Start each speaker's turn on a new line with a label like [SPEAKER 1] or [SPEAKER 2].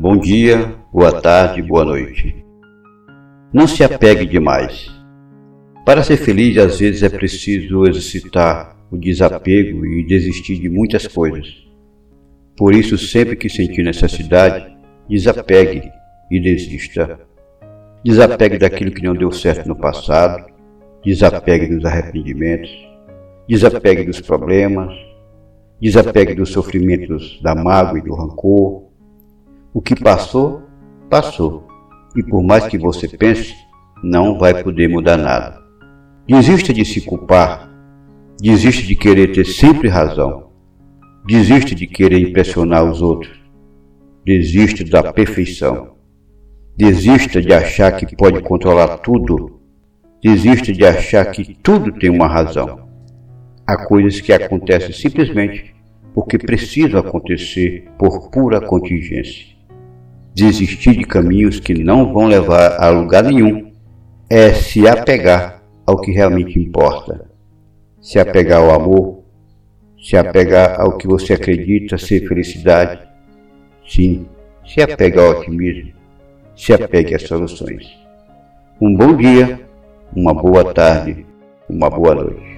[SPEAKER 1] Bom dia, boa tarde, boa noite. Não se apegue demais. Para ser feliz, às vezes é preciso exercitar o desapego e desistir de muitas coisas. Por isso, sempre que sentir necessidade, desapegue e desista. Desapegue daquilo que não deu certo no passado, desapegue dos arrependimentos, desapegue dos problemas, desapegue dos sofrimentos da mágoa e do rancor, o que passou, passou. E por mais que você pense, não vai poder mudar nada. Desista de se culpar. Desista de querer ter sempre razão. Desista de querer impressionar os outros. Desista da perfeição. Desista de achar que pode controlar tudo. Desista de achar que tudo tem uma razão. Há coisas que acontecem simplesmente porque precisam acontecer por pura contingência desistir de caminhos que não vão levar a lugar nenhum, é se apegar ao que realmente importa. Se apegar ao amor, se apegar ao que você acredita ser felicidade. Sim, se apegar ao otimismo, se apegue às soluções. Um bom dia, uma boa tarde, uma boa noite.